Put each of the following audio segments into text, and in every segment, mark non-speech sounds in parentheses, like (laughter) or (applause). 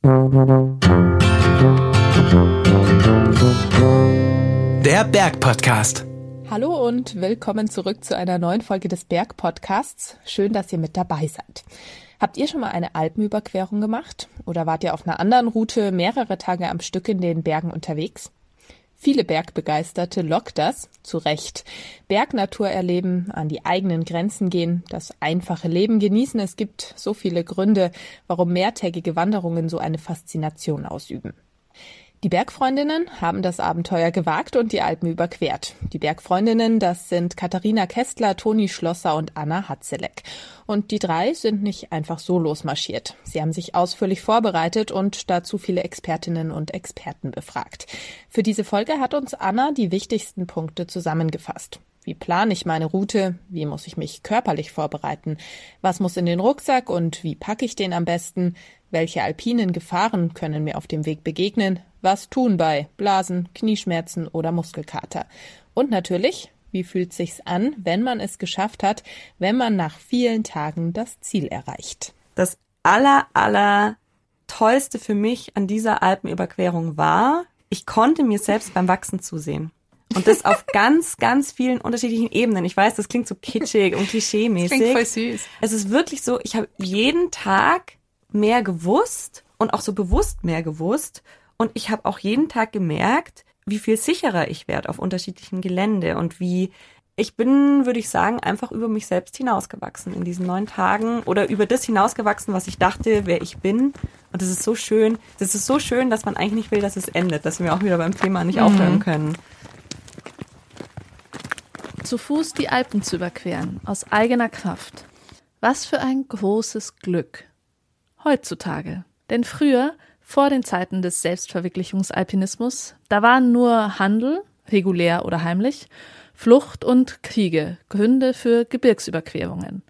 Der Bergpodcast. Hallo und willkommen zurück zu einer neuen Folge des Bergpodcasts. Schön, dass ihr mit dabei seid. Habt ihr schon mal eine Alpenüberquerung gemacht? Oder wart ihr auf einer anderen Route mehrere Tage am Stück in den Bergen unterwegs? Viele Bergbegeisterte lockt das, zu Recht. Bergnatur erleben, an die eigenen Grenzen gehen, das einfache Leben genießen. Es gibt so viele Gründe, warum mehrtägige Wanderungen so eine Faszination ausüben. Die Bergfreundinnen haben das Abenteuer gewagt und die Alpen überquert. Die Bergfreundinnen, das sind Katharina Kästler, Toni Schlosser und Anna Hatzeleck. Und die drei sind nicht einfach so losmarschiert. Sie haben sich ausführlich vorbereitet und dazu viele Expertinnen und Experten befragt. Für diese Folge hat uns Anna die wichtigsten Punkte zusammengefasst. Wie plane ich meine Route? Wie muss ich mich körperlich vorbereiten? Was muss in den Rucksack und wie packe ich den am besten? Welche alpinen Gefahren können mir auf dem Weg begegnen? Was tun bei Blasen, Knieschmerzen oder Muskelkater? Und natürlich, wie fühlt sich's an, wenn man es geschafft hat, wenn man nach vielen Tagen das Ziel erreicht? Das aller, aller tollste für mich an dieser Alpenüberquerung war, ich konnte mir selbst beim Wachsen zusehen. Und das auf (laughs) ganz, ganz vielen unterschiedlichen Ebenen. Ich weiß, das klingt so kitschig und klischeemäßig. Klingt voll süß. Es ist wirklich so, ich habe jeden Tag mehr gewusst und auch so bewusst mehr gewusst und ich habe auch jeden Tag gemerkt, wie viel sicherer ich werde auf unterschiedlichen Gelände und wie ich bin, würde ich sagen, einfach über mich selbst hinausgewachsen in diesen neun Tagen oder über das hinausgewachsen, was ich dachte, wer ich bin. Und das ist so schön. Das ist so schön, dass man eigentlich nicht will, dass es endet, dass wir auch wieder beim Thema nicht mhm. aufhören können. Zu Fuß die Alpen zu überqueren, aus eigener Kraft. Was für ein großes Glück. Heutzutage. Denn früher vor den Zeiten des Selbstverwirklichungsalpinismus, da waren nur Handel, regulär oder heimlich, Flucht und Kriege Gründe für Gebirgsüberquerungen.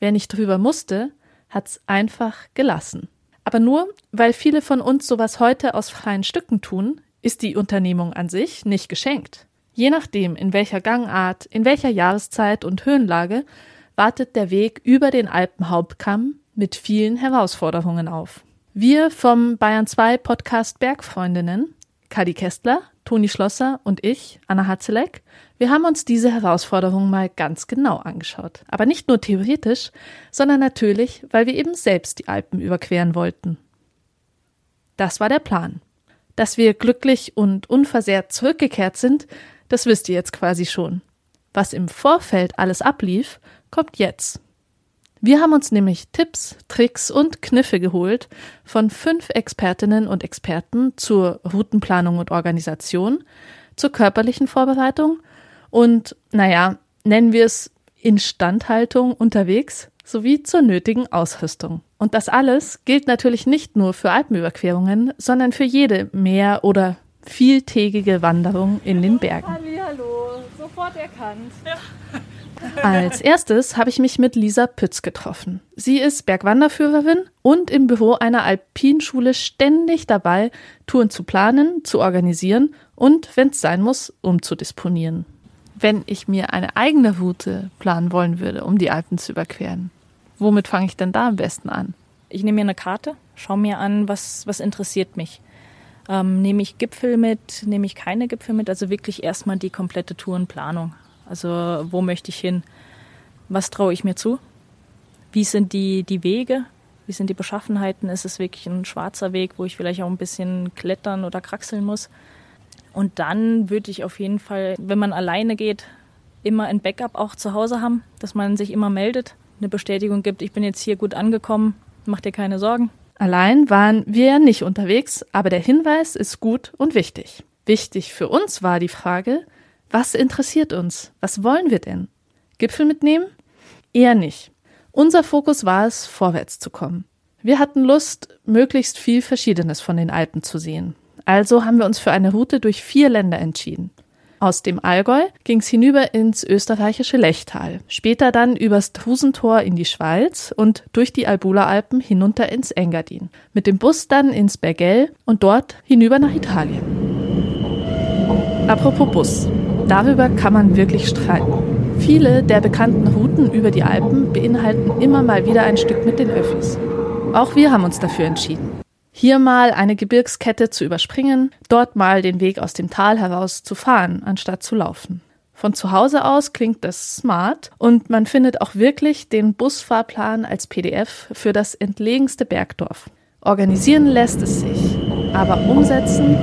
Wer nicht drüber musste, hat's einfach gelassen. Aber nur, weil viele von uns sowas heute aus freien Stücken tun, ist die Unternehmung an sich nicht geschenkt. Je nachdem, in welcher Gangart, in welcher Jahreszeit und Höhenlage, wartet der Weg über den Alpenhauptkamm mit vielen Herausforderungen auf. Wir vom Bayern 2 Podcast Bergfreundinnen, Kadi Kästler, Toni Schlosser und ich, Anna Hatzeleck, wir haben uns diese Herausforderung mal ganz genau angeschaut. Aber nicht nur theoretisch, sondern natürlich, weil wir eben selbst die Alpen überqueren wollten. Das war der Plan. Dass wir glücklich und unversehrt zurückgekehrt sind, das wisst ihr jetzt quasi schon. Was im Vorfeld alles ablief, kommt jetzt. Wir haben uns nämlich Tipps, Tricks und Kniffe geholt von fünf Expertinnen und Experten zur Routenplanung und Organisation, zur körperlichen Vorbereitung und, naja, nennen wir es Instandhaltung unterwegs sowie zur nötigen Ausrüstung. Und das alles gilt natürlich nicht nur für Alpenüberquerungen, sondern für jede mehr- oder vieltägige Wanderung in den Bergen. Hallo, sofort erkannt. Ja. Als erstes habe ich mich mit Lisa Pütz getroffen. Sie ist Bergwanderführerin und im Büro einer Alpinschule ständig dabei, Touren zu planen, zu organisieren und, wenn es sein muss, umzudisponieren. Wenn ich mir eine eigene Route planen wollen würde, um die Alpen zu überqueren, womit fange ich denn da am besten an? Ich nehme mir eine Karte, schaue mir an, was, was interessiert mich. Ähm, nehme ich Gipfel mit, nehme ich keine Gipfel mit, also wirklich erstmal die komplette Tourenplanung. Also wo möchte ich hin? Was traue ich mir zu? Wie sind die, die Wege? Wie sind die Beschaffenheiten? Ist es wirklich ein schwarzer Weg, wo ich vielleicht auch ein bisschen klettern oder kraxeln muss? Und dann würde ich auf jeden Fall, wenn man alleine geht, immer ein Backup auch zu Hause haben, dass man sich immer meldet, eine Bestätigung gibt, ich bin jetzt hier gut angekommen, mach dir keine Sorgen. Allein waren wir ja nicht unterwegs, aber der Hinweis ist gut und wichtig. Wichtig für uns war die Frage, was interessiert uns? Was wollen wir denn? Gipfel mitnehmen? Eher nicht. Unser Fokus war es, vorwärts zu kommen. Wir hatten Lust, möglichst viel Verschiedenes von den Alpen zu sehen. Also haben wir uns für eine Route durch vier Länder entschieden. Aus dem Allgäu ging es hinüber ins österreichische Lechtal, später dann übers Trusentor in die Schweiz und durch die Albula-Alpen hinunter ins Engadin, mit dem Bus dann ins Bergell und dort hinüber nach Italien. Apropos Bus. Darüber kann man wirklich streiten. Viele der bekannten Routen über die Alpen beinhalten immer mal wieder ein Stück mit den Öffis. Auch wir haben uns dafür entschieden. Hier mal eine Gebirgskette zu überspringen, dort mal den Weg aus dem Tal heraus zu fahren, anstatt zu laufen. Von zu Hause aus klingt das smart und man findet auch wirklich den Busfahrplan als PDF für das entlegenste Bergdorf. Organisieren lässt es sich, aber umsetzen.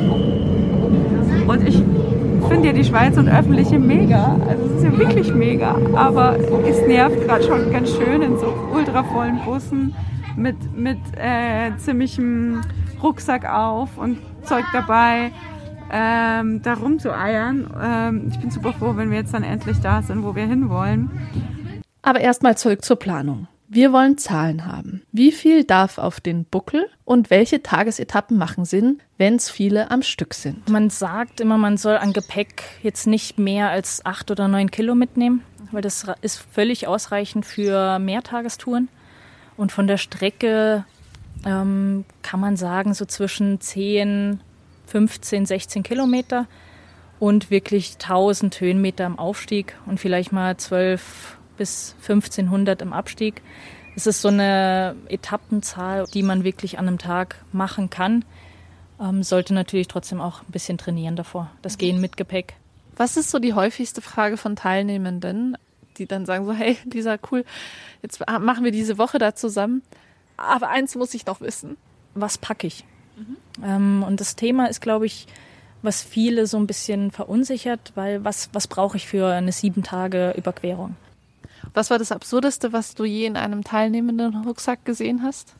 Und ich finde ja die Schweiz und öffentliche mega. Also es ist ja wirklich mega. Aber es nervt gerade schon ganz schön in so ultravollen Bussen mit, mit äh, ziemlichem Rucksack auf und Zeug dabei, ähm, da rumzueiern. Ähm, ich bin super froh, wenn wir jetzt dann endlich da sind, wo wir hinwollen. Aber erstmal zurück zur Planung. Wir wollen Zahlen haben. Wie viel darf auf den Buckel und welche Tagesetappen machen Sinn, wenn es viele am Stück sind? Man sagt immer, man soll an Gepäck jetzt nicht mehr als acht oder neun Kilo mitnehmen, weil das ist völlig ausreichend für Mehrtagestouren. Und von der Strecke ähm, kann man sagen, so zwischen 10, 15, 16 Kilometer und wirklich 1000 Höhenmeter im Aufstieg und vielleicht mal 12 bis 1500 im Abstieg. Es ist so eine Etappenzahl, die man wirklich an einem Tag machen kann. Ähm, sollte natürlich trotzdem auch ein bisschen trainieren davor, das Gehen mit Gepäck. Was ist so die häufigste Frage von Teilnehmenden? die dann sagen so, hey, (laughs) Lisa, cool, jetzt machen wir diese Woche da zusammen. Aber eins muss ich noch wissen. Was packe ich? Mhm. Ähm, und das Thema ist, glaube ich, was viele so ein bisschen verunsichert, weil was, was brauche ich für eine sieben Tage Überquerung? Was war das Absurdeste, was du je in einem teilnehmenden Rucksack gesehen hast?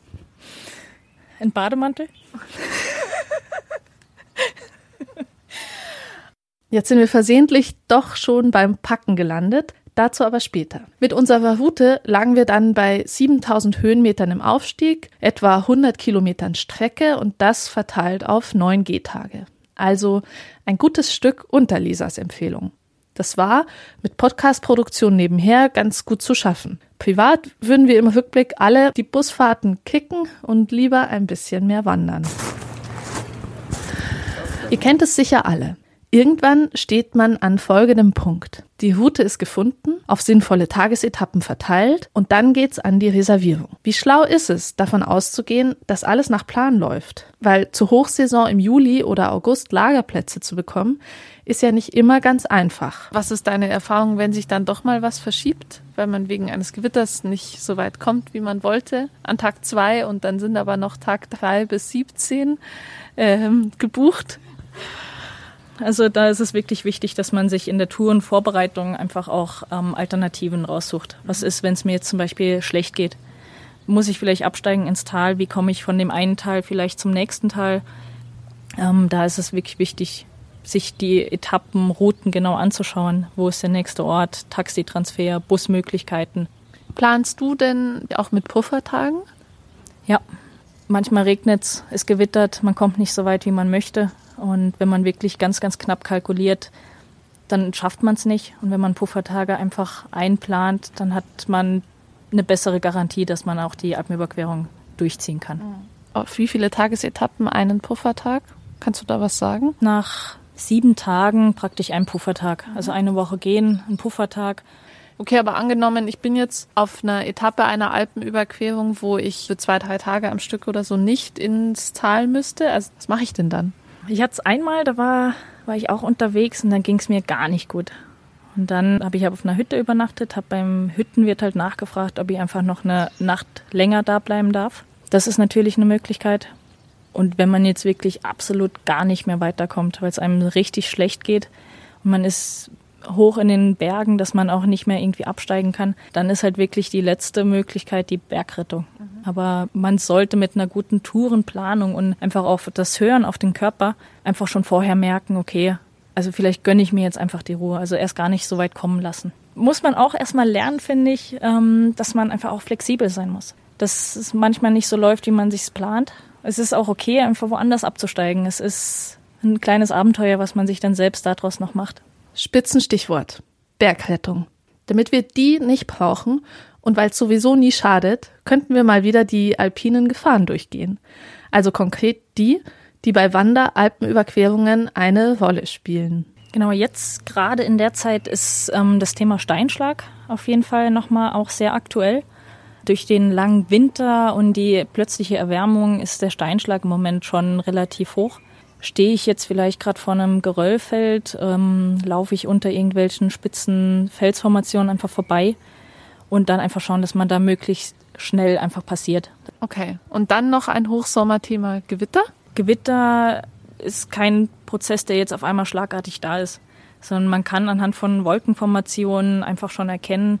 Ein Bademantel. Jetzt sind wir versehentlich doch schon beim Packen gelandet. Dazu aber später. Mit unserer Route lagen wir dann bei 7000 Höhenmetern im Aufstieg, etwa 100 Kilometern Strecke und das verteilt auf neun Gehtage. Also ein gutes Stück unter Lisas Empfehlung. Das war mit Podcast-Produktion nebenher ganz gut zu schaffen. Privat würden wir im Rückblick alle die Busfahrten kicken und lieber ein bisschen mehr wandern. Ihr kennt es sicher alle. Irgendwann steht man an folgendem Punkt. Die Route ist gefunden, auf sinnvolle Tagesetappen verteilt und dann geht's an die Reservierung. Wie schlau ist es, davon auszugehen, dass alles nach Plan läuft? Weil zur Hochsaison im Juli oder August Lagerplätze zu bekommen, ist ja nicht immer ganz einfach. Was ist deine Erfahrung, wenn sich dann doch mal was verschiebt, weil man wegen eines Gewitters nicht so weit kommt, wie man wollte, an Tag zwei und dann sind aber noch Tag drei bis 17 ähm, gebucht? Also da ist es wirklich wichtig, dass man sich in der Tourenvorbereitung einfach auch ähm, Alternativen raussucht. Was ist, wenn es mir jetzt zum Beispiel schlecht geht? Muss ich vielleicht absteigen ins Tal? Wie komme ich von dem einen Tal vielleicht zum nächsten Tal? Ähm, da ist es wirklich wichtig, sich die Etappen, Routen genau anzuschauen. Wo ist der nächste Ort? Taxitransfer, Busmöglichkeiten. Planst du denn auch mit Puffertagen? Ja. Manchmal regnet es, es gewittert, man kommt nicht so weit, wie man möchte. Und wenn man wirklich ganz, ganz knapp kalkuliert, dann schafft man es nicht. Und wenn man Puffertage einfach einplant, dann hat man eine bessere Garantie, dass man auch die Alpenüberquerung durchziehen kann. Auf wie viele Tagesetappen einen Puffertag? Kannst du da was sagen? Nach sieben Tagen praktisch ein Puffertag. Also eine Woche gehen, ein Puffertag. Okay, aber angenommen, ich bin jetzt auf einer Etappe einer Alpenüberquerung, wo ich für zwei, drei Tage am Stück oder so nicht ins Tal müsste. Also was mache ich denn dann? Ich hatte es einmal, da war, war ich auch unterwegs und dann ging es mir gar nicht gut. Und dann habe ich auf einer Hütte übernachtet, habe beim Hüttenwirt halt nachgefragt, ob ich einfach noch eine Nacht länger da bleiben darf. Das ist natürlich eine Möglichkeit. Und wenn man jetzt wirklich absolut gar nicht mehr weiterkommt, weil es einem richtig schlecht geht und man ist hoch in den Bergen, dass man auch nicht mehr irgendwie absteigen kann, dann ist halt wirklich die letzte Möglichkeit die Bergrettung. Mhm. Aber man sollte mit einer guten Tourenplanung und einfach auf das Hören auf den Körper einfach schon vorher merken, okay, also vielleicht gönne ich mir jetzt einfach die Ruhe, also erst gar nicht so weit kommen lassen. Muss man auch erstmal lernen, finde ich, ähm, dass man einfach auch flexibel sein muss. Dass es manchmal nicht so läuft, wie man sich plant. Es ist auch okay, einfach woanders abzusteigen. Es ist ein kleines Abenteuer, was man sich dann selbst daraus noch macht. Spitzenstichwort. Bergrettung. Damit wir die nicht brauchen und weil es sowieso nie schadet, könnten wir mal wieder die alpinen Gefahren durchgehen. Also konkret die, die bei Wander-Alpenüberquerungen eine Rolle spielen. Genau, jetzt gerade in der Zeit ist ähm, das Thema Steinschlag auf jeden Fall nochmal auch sehr aktuell. durch den langen Winter und die plötzliche Erwärmung ist der Steinschlag im Moment schon relativ hoch. Stehe ich jetzt vielleicht gerade vor einem Geröllfeld, ähm, laufe ich unter irgendwelchen spitzen Felsformationen einfach vorbei und dann einfach schauen, dass man da möglichst schnell einfach passiert. Okay. Und dann noch ein Hochsommerthema Gewitter? Gewitter ist kein Prozess, der jetzt auf einmal schlagartig da ist, sondern man kann anhand von Wolkenformationen einfach schon erkennen,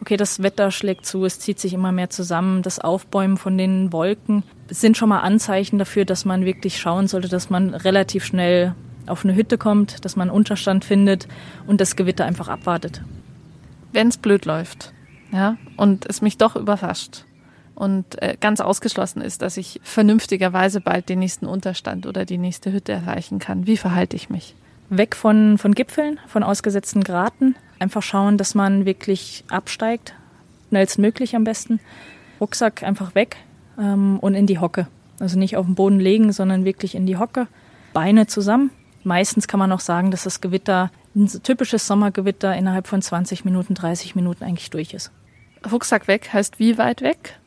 okay, das Wetter schlägt zu, es zieht sich immer mehr zusammen, das Aufbäumen von den Wolken sind schon mal Anzeichen dafür, dass man wirklich schauen sollte, dass man relativ schnell auf eine Hütte kommt, dass man Unterstand findet und das Gewitter einfach abwartet. Wenn es blöd läuft, ja, und es mich doch überrascht und äh, ganz ausgeschlossen ist, dass ich vernünftigerweise bald den nächsten Unterstand oder die nächste Hütte erreichen kann, wie verhalte ich mich? Weg von, von Gipfeln, von ausgesetzten Graten, einfach schauen, dass man wirklich absteigt, schnellstmöglich am besten. Rucksack einfach weg ähm, und in die Hocke. Also nicht auf den Boden legen, sondern wirklich in die Hocke. Beine zusammen. Meistens kann man auch sagen, dass das Gewitter, ein typisches Sommergewitter, innerhalb von 20 Minuten, 30 Minuten eigentlich durch ist. Rucksack weg heißt wie weit weg?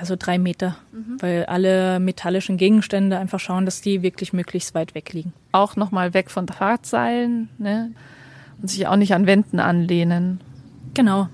Also drei Meter, mhm. weil alle metallischen Gegenstände einfach schauen, dass die wirklich möglichst weit weg liegen. Auch nochmal weg von Drahtseilen, ne? und sich auch nicht an Wänden anlehnen. Genau.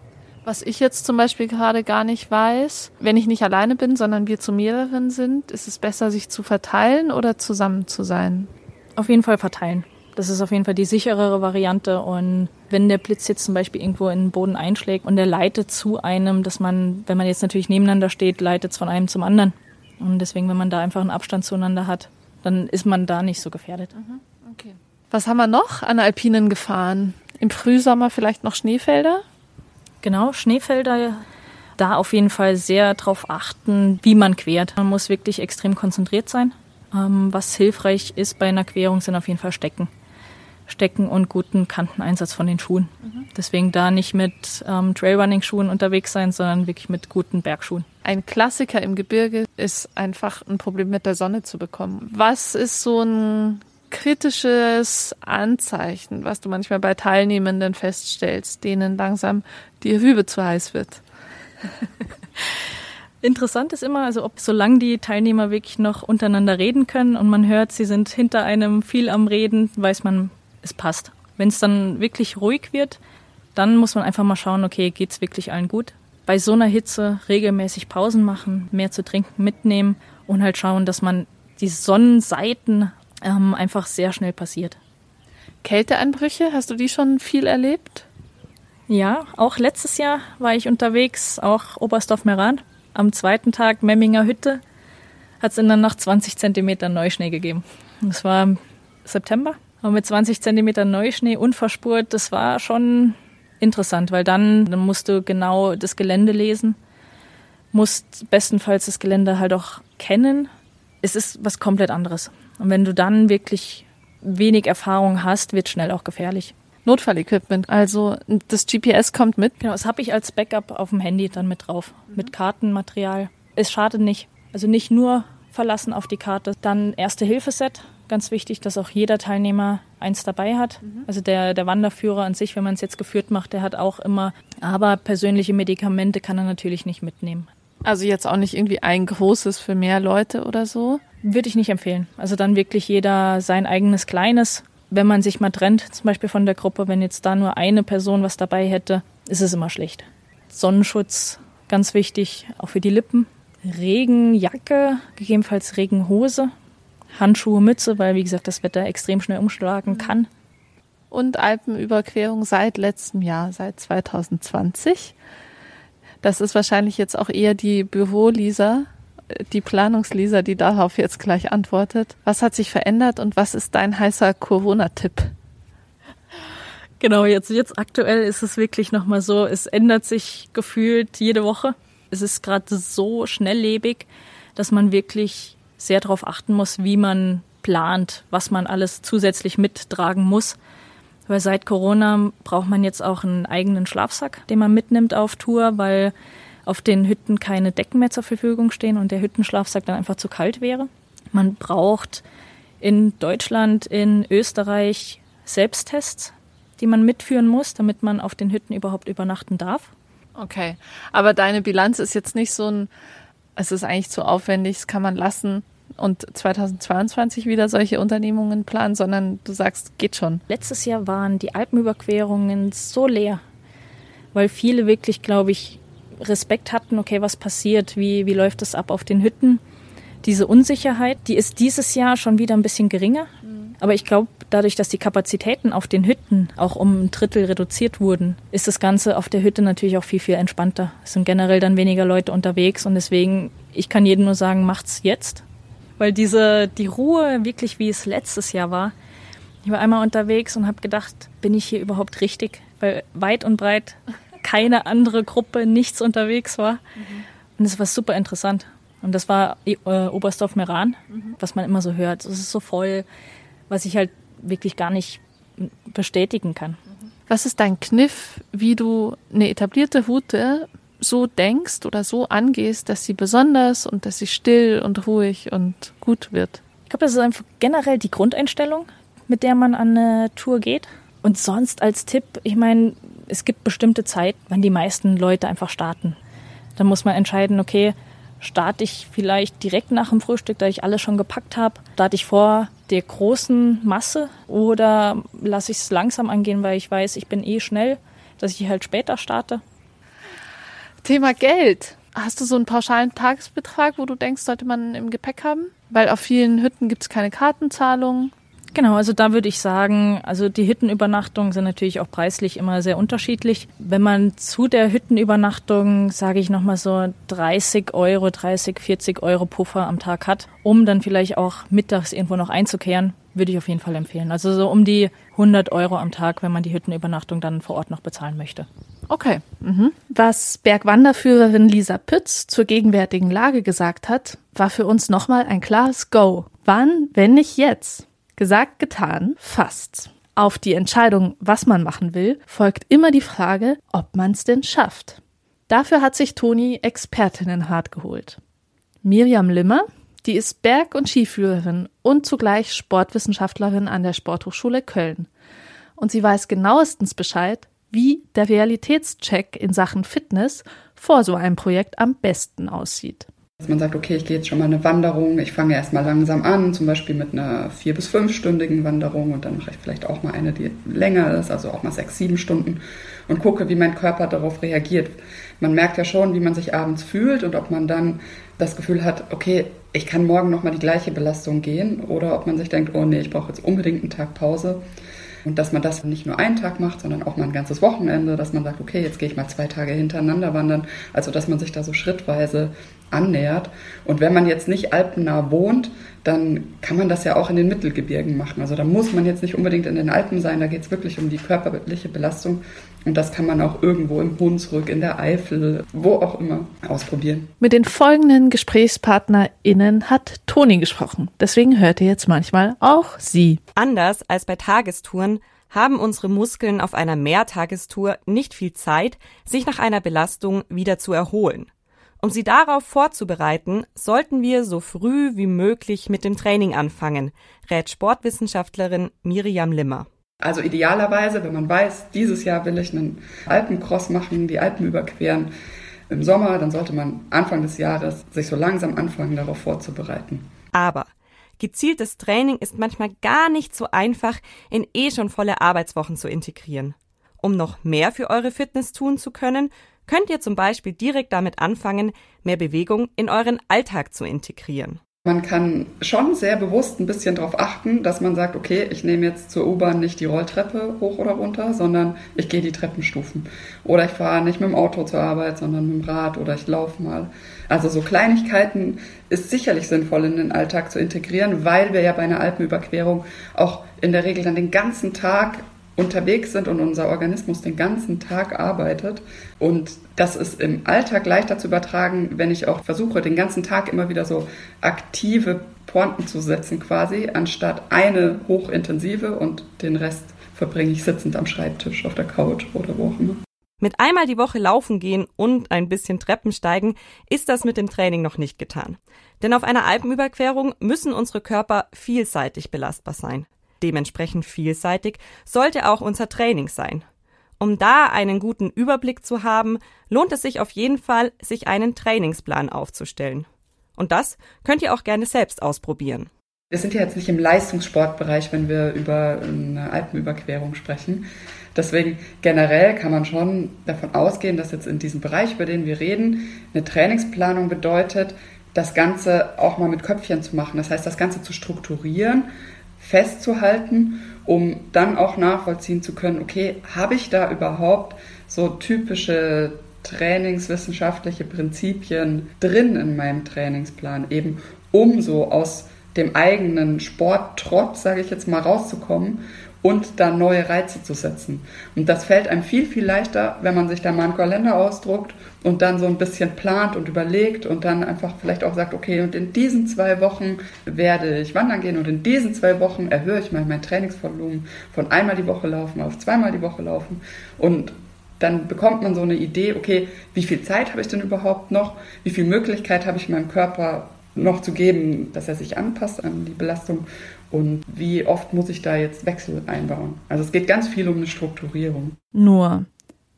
Was ich jetzt zum Beispiel gerade gar nicht weiß, wenn ich nicht alleine bin, sondern wir zu mehreren sind, ist es besser, sich zu verteilen oder zusammen zu sein? Auf jeden Fall verteilen. Das ist auf jeden Fall die sicherere Variante. Und wenn der Blitz jetzt zum Beispiel irgendwo in den Boden einschlägt und der leitet zu einem, dass man, wenn man jetzt natürlich nebeneinander steht, leitet es von einem zum anderen. Und deswegen, wenn man da einfach einen Abstand zueinander hat, dann ist man da nicht so gefährdet. Mhm. Okay. Was haben wir noch an alpinen Gefahren? Im Frühsommer vielleicht noch Schneefelder? Genau, Schneefelder. Da auf jeden Fall sehr darauf achten, wie man quert. Man muss wirklich extrem konzentriert sein. Ähm, was hilfreich ist bei einer Querung, sind auf jeden Fall Stecken. Stecken und guten Kanteneinsatz von den Schuhen. Mhm. Deswegen da nicht mit ähm, Trailrunning-Schuhen unterwegs sein, sondern wirklich mit guten Bergschuhen. Ein Klassiker im Gebirge ist einfach ein Problem mit der Sonne zu bekommen. Was ist so ein kritisches Anzeichen, was du manchmal bei Teilnehmenden feststellst, denen langsam die Rübe zu heiß wird? (laughs) Interessant ist immer, also ob solange die Teilnehmer wirklich noch untereinander reden können und man hört, sie sind hinter einem viel am Reden, weiß man, es passt. Wenn es dann wirklich ruhig wird, dann muss man einfach mal schauen, okay, geht's wirklich allen gut? Bei so einer Hitze regelmäßig Pausen machen, mehr zu trinken mitnehmen und halt schauen, dass man die Sonnenseiten ähm, einfach sehr schnell passiert. Kälteanbrüche, hast du die schon viel erlebt? Ja, auch letztes Jahr war ich unterwegs, auch Oberstdorf-Meran. Am zweiten Tag Memminger Hütte hat es in der Nacht 20 Zentimeter Neuschnee gegeben. Das war im September. Aber mit 20 Zentimeter Neuschnee unverspurt, das war schon interessant, weil dann, dann musst du genau das Gelände lesen, musst bestenfalls das Gelände halt auch kennen. Es ist was komplett anderes. Und wenn du dann wirklich wenig Erfahrung hast, wird schnell auch gefährlich. Notfallequipment, also das GPS kommt mit. Genau, das habe ich als Backup auf dem Handy dann mit drauf, mhm. mit Kartenmaterial. Es schadet nicht. Also nicht nur verlassen auf die Karte. Dann Erste-Hilfe-Set, ganz wichtig, dass auch jeder Teilnehmer eins dabei hat. Mhm. Also der, der Wanderführer an sich, wenn man es jetzt geführt macht, der hat auch immer, aber persönliche Medikamente kann er natürlich nicht mitnehmen. Also jetzt auch nicht irgendwie ein großes für mehr Leute oder so? Würde ich nicht empfehlen. Also dann wirklich jeder sein eigenes kleines. Wenn man sich mal trennt, zum Beispiel von der Gruppe, wenn jetzt da nur eine Person was dabei hätte, ist es immer schlecht. Sonnenschutz, ganz wichtig, auch für die Lippen. Regenjacke, gegebenenfalls Regenhose, Handschuhe, Mütze, weil wie gesagt das Wetter extrem schnell umschlagen kann. Und Alpenüberquerung seit letztem Jahr, seit 2020. Das ist wahrscheinlich jetzt auch eher die Büro-Lisa, die Planungs-Lisa, die darauf jetzt gleich antwortet. Was hat sich verändert und was ist dein heißer Corona-Tipp? Genau, jetzt, jetzt aktuell ist es wirklich nochmal so, es ändert sich gefühlt jede Woche. Es ist gerade so schnelllebig, dass man wirklich sehr darauf achten muss, wie man plant, was man alles zusätzlich mittragen muss. Weil seit Corona braucht man jetzt auch einen eigenen Schlafsack, den man mitnimmt auf Tour, weil auf den Hütten keine Decken mehr zur Verfügung stehen und der Hüttenschlafsack dann einfach zu kalt wäre. Man braucht in Deutschland, in Österreich Selbsttests, die man mitführen muss, damit man auf den Hütten überhaupt übernachten darf. Okay, aber deine Bilanz ist jetzt nicht so ein, es ist eigentlich zu aufwendig, das kann man lassen und 2022 wieder solche Unternehmungen planen, sondern du sagst, geht schon. Letztes Jahr waren die Alpenüberquerungen so leer, weil viele wirklich, glaube ich, Respekt hatten, okay, was passiert, wie, wie läuft es ab auf den Hütten. Diese Unsicherheit, die ist dieses Jahr schon wieder ein bisschen geringer. Aber ich glaube, dadurch, dass die Kapazitäten auf den Hütten auch um ein Drittel reduziert wurden, ist das Ganze auf der Hütte natürlich auch viel, viel entspannter. Es sind generell dann weniger Leute unterwegs und deswegen, ich kann jedem nur sagen, macht's jetzt. Weil diese, die Ruhe, wirklich wie es letztes Jahr war, ich war einmal unterwegs und habe gedacht, bin ich hier überhaupt richtig? Weil weit und breit keine andere Gruppe, nichts unterwegs war. Mhm. Und es war super interessant. Und das war äh, Oberstdorf-Meran, mhm. was man immer so hört. Es ist so voll, was ich halt wirklich gar nicht bestätigen kann. Was ist dein Kniff, wie du eine etablierte Route so denkst oder so angehst, dass sie besonders und dass sie still und ruhig und gut wird? Ich glaube, das ist einfach generell die Grundeinstellung, mit der man an eine Tour geht. Und sonst als Tipp, ich meine, es gibt bestimmte Zeit, wann die meisten Leute einfach starten. Dann muss man entscheiden, okay, starte ich vielleicht direkt nach dem Frühstück, da ich alles schon gepackt habe, starte ich vor der großen Masse oder lasse ich es langsam angehen, weil ich weiß, ich bin eh schnell, dass ich halt später starte. Thema Geld. Hast du so einen pauschalen Tagesbetrag, wo du denkst, sollte man im Gepäck haben? Weil auf vielen Hütten gibt es keine Kartenzahlung. Genau, also da würde ich sagen, also die Hüttenübernachtungen sind natürlich auch preislich immer sehr unterschiedlich. Wenn man zu der Hüttenübernachtung, sage ich nochmal so 30 Euro, 30, 40 Euro Puffer am Tag hat, um dann vielleicht auch mittags irgendwo noch einzukehren, würde ich auf jeden Fall empfehlen. Also so um die 100 Euro am Tag, wenn man die Hüttenübernachtung dann vor Ort noch bezahlen möchte. Okay. Mhm. Was Bergwanderführerin Lisa Pütz zur gegenwärtigen Lage gesagt hat, war für uns nochmal ein klares Go. Wann, wenn nicht jetzt? Gesagt, getan, fast. Auf die Entscheidung, was man machen will, folgt immer die Frage, ob man es denn schafft. Dafür hat sich Toni Expertinnen hart geholt. Miriam Limmer, die ist Berg- und Skiführerin und zugleich Sportwissenschaftlerin an der Sporthochschule Köln. Und sie weiß genauestens Bescheid, wie der Realitätscheck in Sachen Fitness vor so einem Projekt am besten aussieht. Dass man sagt, okay, ich gehe jetzt schon mal eine Wanderung, ich fange erstmal langsam an, zum Beispiel mit einer vier- bis fünfstündigen Wanderung und dann mache ich vielleicht auch mal eine, die länger ist, also auch mal sechs, sieben Stunden und gucke, wie mein Körper darauf reagiert. Man merkt ja schon, wie man sich abends fühlt und ob man dann das Gefühl hat, okay, ich kann morgen nochmal die gleiche Belastung gehen oder ob man sich denkt, oh nee, ich brauche jetzt unbedingt einen Tag Pause. Und dass man das nicht nur einen Tag macht, sondern auch mal ein ganzes Wochenende, dass man sagt, okay, jetzt gehe ich mal zwei Tage hintereinander wandern. Also dass man sich da so schrittweise annähert. Und wenn man jetzt nicht alpennah wohnt, dann kann man das ja auch in den Mittelgebirgen machen. Also da muss man jetzt nicht unbedingt in den Alpen sein, da geht es wirklich um die körperliche Belastung. Und das kann man auch irgendwo im Hunsrück, in der Eifel, wo auch immer ausprobieren. Mit den folgenden GesprächspartnerInnen hat Toni gesprochen. Deswegen hört ihr jetzt manchmal auch sie. Anders als bei Tagestouren haben unsere Muskeln auf einer Mehrtagestour nicht viel Zeit, sich nach einer Belastung wieder zu erholen. Um sie darauf vorzubereiten, sollten wir so früh wie möglich mit dem Training anfangen, rät Sportwissenschaftlerin Miriam Limmer. Also idealerweise, wenn man weiß, dieses Jahr will ich einen Alpencross machen, die Alpen überqueren im Sommer, dann sollte man Anfang des Jahres sich so langsam anfangen, darauf vorzubereiten. Aber gezieltes Training ist manchmal gar nicht so einfach in eh schon volle Arbeitswochen zu integrieren. Um noch mehr für eure Fitness tun zu können, könnt ihr zum Beispiel direkt damit anfangen, mehr Bewegung in euren Alltag zu integrieren. Man kann schon sehr bewusst ein bisschen darauf achten, dass man sagt, okay, ich nehme jetzt zur U-Bahn nicht die Rolltreppe hoch oder runter, sondern ich gehe die Treppenstufen. Oder ich fahre nicht mit dem Auto zur Arbeit, sondern mit dem Rad oder ich laufe mal. Also so Kleinigkeiten ist sicherlich sinnvoll in den Alltag zu integrieren, weil wir ja bei einer Alpenüberquerung auch in der Regel dann den ganzen Tag unterwegs sind und unser Organismus den ganzen Tag arbeitet. Und das ist im Alltag leichter zu übertragen, wenn ich auch versuche, den ganzen Tag immer wieder so aktive Pointen zu setzen quasi, anstatt eine hochintensive und den Rest verbringe ich sitzend am Schreibtisch, auf der Couch oder wo auch immer. Mit einmal die Woche laufen gehen und ein bisschen Treppen steigen ist das mit dem Training noch nicht getan. Denn auf einer Alpenüberquerung müssen unsere Körper vielseitig belastbar sein. Dementsprechend vielseitig sollte auch unser Training sein. Um da einen guten Überblick zu haben, lohnt es sich auf jeden Fall, sich einen Trainingsplan aufzustellen. Und das könnt ihr auch gerne selbst ausprobieren. Wir sind ja jetzt nicht im Leistungssportbereich, wenn wir über eine Alpenüberquerung sprechen. Deswegen generell kann man schon davon ausgehen, dass jetzt in diesem Bereich, über den wir reden, eine Trainingsplanung bedeutet, das Ganze auch mal mit Köpfchen zu machen. Das heißt, das Ganze zu strukturieren, festzuhalten, um dann auch nachvollziehen zu können, okay, habe ich da überhaupt so typische trainingswissenschaftliche Prinzipien drin in meinem Trainingsplan, eben um so aus dem eigenen Sporttrott, sage ich jetzt mal, rauszukommen und da neue Reize zu setzen. Und das fällt einem viel, viel leichter, wenn man sich da mal einen Kalender ausdruckt und dann so ein bisschen plant und überlegt und dann einfach vielleicht auch sagt, okay, und in diesen zwei Wochen werde ich wandern gehen und in diesen zwei Wochen erhöhe ich mal mein Trainingsvolumen von einmal die Woche laufen auf zweimal die Woche laufen und dann bekommt man so eine Idee, okay, wie viel Zeit habe ich denn überhaupt noch? Wie viel Möglichkeit habe ich meinem Körper noch zu geben, dass er sich anpasst an die Belastung und wie oft muss ich da jetzt Wechsel einbauen. Also es geht ganz viel um eine Strukturierung. Nur,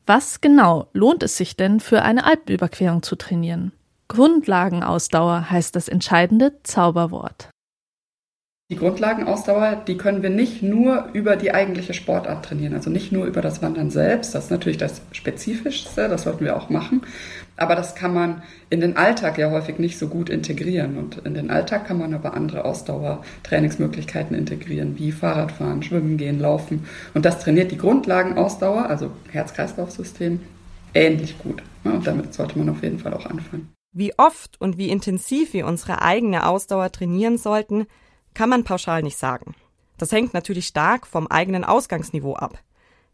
was genau lohnt es sich denn für eine Alpenüberquerung zu trainieren? Grundlagenausdauer heißt das entscheidende Zauberwort. Die Grundlagenausdauer, die können wir nicht nur über die eigentliche Sportart trainieren, also nicht nur über das Wandern selbst, das ist natürlich das Spezifischste, das sollten wir auch machen, aber das kann man in den Alltag ja häufig nicht so gut integrieren und in den Alltag kann man aber andere Ausdauertrainingsmöglichkeiten integrieren, wie Fahrradfahren, Schwimmen gehen, Laufen und das trainiert die Grundlagenausdauer, also Herz-Kreislauf-System, ähnlich gut und damit sollte man auf jeden Fall auch anfangen. Wie oft und wie intensiv wir unsere eigene Ausdauer trainieren sollten, kann man pauschal nicht sagen. Das hängt natürlich stark vom eigenen Ausgangsniveau ab.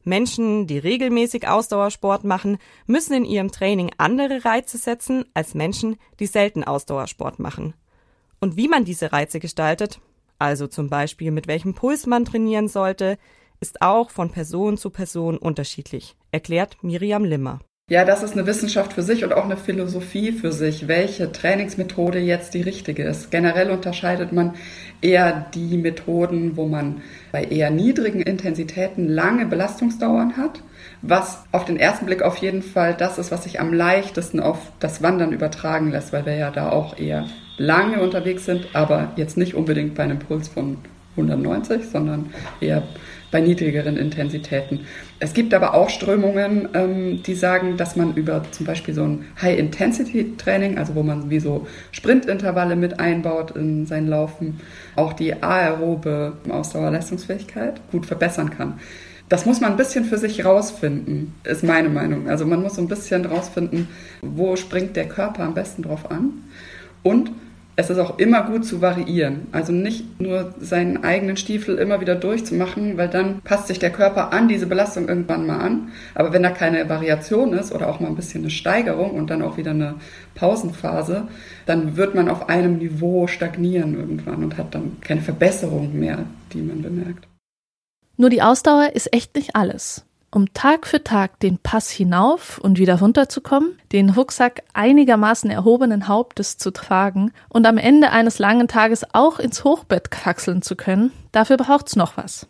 Menschen, die regelmäßig Ausdauersport machen, müssen in ihrem Training andere Reize setzen als Menschen, die selten Ausdauersport machen. Und wie man diese Reize gestaltet, also zum Beispiel mit welchem Puls man trainieren sollte, ist auch von Person zu Person unterschiedlich, erklärt Miriam Limmer. Ja, das ist eine Wissenschaft für sich und auch eine Philosophie für sich, welche Trainingsmethode jetzt die richtige ist. Generell unterscheidet man eher die Methoden, wo man bei eher niedrigen Intensitäten lange Belastungsdauern hat, was auf den ersten Blick auf jeden Fall das ist, was sich am leichtesten auf das Wandern übertragen lässt, weil wir ja da auch eher lange unterwegs sind, aber jetzt nicht unbedingt bei einem Puls von 190, sondern eher bei niedrigeren Intensitäten. Es gibt aber auch Strömungen, ähm, die sagen, dass man über zum Beispiel so ein High-Intensity-Training, also wo man wie so Sprintintervalle mit einbaut in sein Laufen, auch die aerobe Ausdauerleistungsfähigkeit gut verbessern kann. Das muss man ein bisschen für sich rausfinden, ist meine Meinung. Also man muss so ein bisschen rausfinden, wo springt der Körper am besten drauf an und es ist auch immer gut zu variieren. Also nicht nur seinen eigenen Stiefel immer wieder durchzumachen, weil dann passt sich der Körper an diese Belastung irgendwann mal an. Aber wenn da keine Variation ist oder auch mal ein bisschen eine Steigerung und dann auch wieder eine Pausenphase, dann wird man auf einem Niveau stagnieren irgendwann und hat dann keine Verbesserung mehr, die man bemerkt. Nur die Ausdauer ist echt nicht alles um Tag für Tag den Pass hinauf und wieder runterzukommen, den Rucksack einigermaßen erhobenen Hauptes zu tragen und am Ende eines langen Tages auch ins Hochbett kraxeln zu können, dafür braucht's noch was.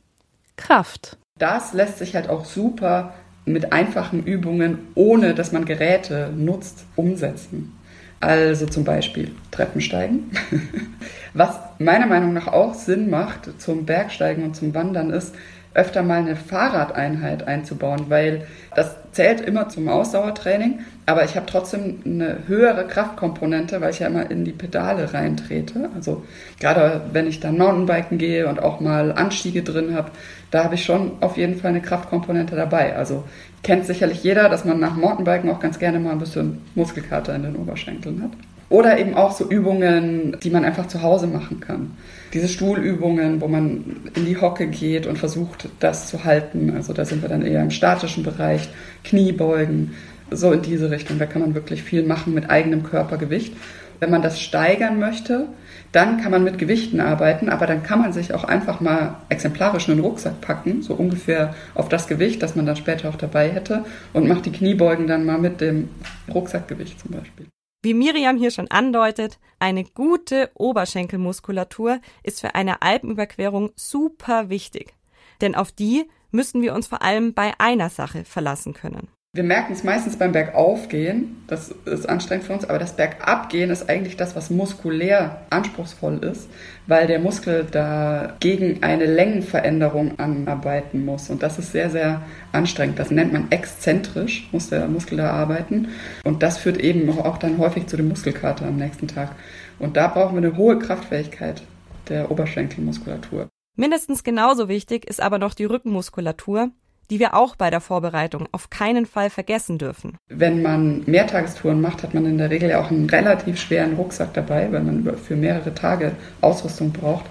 Kraft. Das lässt sich halt auch super mit einfachen Übungen, ohne dass man Geräte nutzt, umsetzen. Also zum Beispiel Treppensteigen. (laughs) Was meiner Meinung nach auch Sinn macht zum Bergsteigen und zum Wandern ist, öfter mal eine Fahrradeinheit einzubauen, weil das zählt immer zum Ausdauertraining, aber ich habe trotzdem eine höhere Kraftkomponente, weil ich ja immer in die Pedale reintrete. Also gerade wenn ich dann Mountainbiken gehe und auch mal Anstiege drin habe, da habe ich schon auf jeden Fall eine Kraftkomponente dabei. Also kennt sicherlich jeder, dass man nach Mountainbiken auch ganz gerne mal ein bisschen Muskelkater in den Oberschenkeln hat. Oder eben auch so Übungen, die man einfach zu Hause machen kann. Diese Stuhlübungen, wo man in die Hocke geht und versucht, das zu halten. Also da sind wir dann eher im statischen Bereich, Kniebeugen, so in diese Richtung. Da kann man wirklich viel machen mit eigenem Körpergewicht. Wenn man das steigern möchte, dann kann man mit Gewichten arbeiten, aber dann kann man sich auch einfach mal exemplarisch einen Rucksack packen, so ungefähr auf das Gewicht, das man dann später auch dabei hätte, und macht die Kniebeugen dann mal mit dem Rucksackgewicht zum Beispiel. Wie Miriam hier schon andeutet, eine gute Oberschenkelmuskulatur ist für eine Alpenüberquerung super wichtig. Denn auf die müssen wir uns vor allem bei einer Sache verlassen können. Wir merken es meistens beim Bergaufgehen, das ist anstrengend für uns, aber das Bergabgehen ist eigentlich das, was muskulär anspruchsvoll ist, weil der Muskel da gegen eine Längenveränderung anarbeiten muss. Und das ist sehr, sehr anstrengend. Das nennt man exzentrisch, muss der Muskel da arbeiten. Und das führt eben auch dann häufig zu dem Muskelkater am nächsten Tag. Und da brauchen wir eine hohe Kraftfähigkeit der Oberschenkelmuskulatur. Mindestens genauso wichtig ist aber noch die Rückenmuskulatur, die wir auch bei der Vorbereitung auf keinen Fall vergessen dürfen. Wenn man Mehrtagestouren macht, hat man in der Regel ja auch einen relativ schweren Rucksack dabei, weil man für mehrere Tage Ausrüstung braucht.